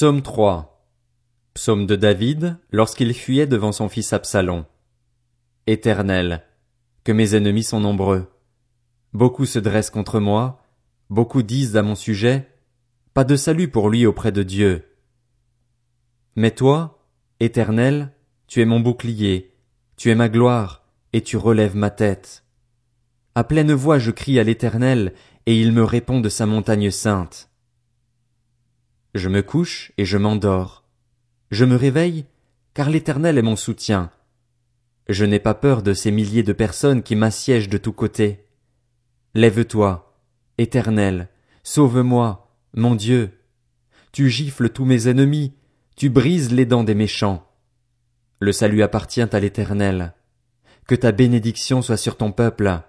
Psaume 3 Psaume de David lorsqu'il fuyait devant son fils Absalom. Éternel, que mes ennemis sont nombreux. Beaucoup se dressent contre moi, beaucoup disent à mon sujet, pas de salut pour lui auprès de Dieu. Mais toi, Éternel, tu es mon bouclier, tu es ma gloire, et tu relèves ma tête. À pleine voix je crie à l'Éternel, et il me répond de sa montagne sainte. Je me couche et je m'endors. Je me réveille, car l'Éternel est mon soutien. Je n'ai pas peur de ces milliers de personnes qui m'assiègent de tous côtés. Lève-toi, Éternel, sauve-moi, mon Dieu. Tu gifles tous mes ennemis, tu brises les dents des méchants. Le salut appartient à l'Éternel. Que ta bénédiction soit sur ton peuple.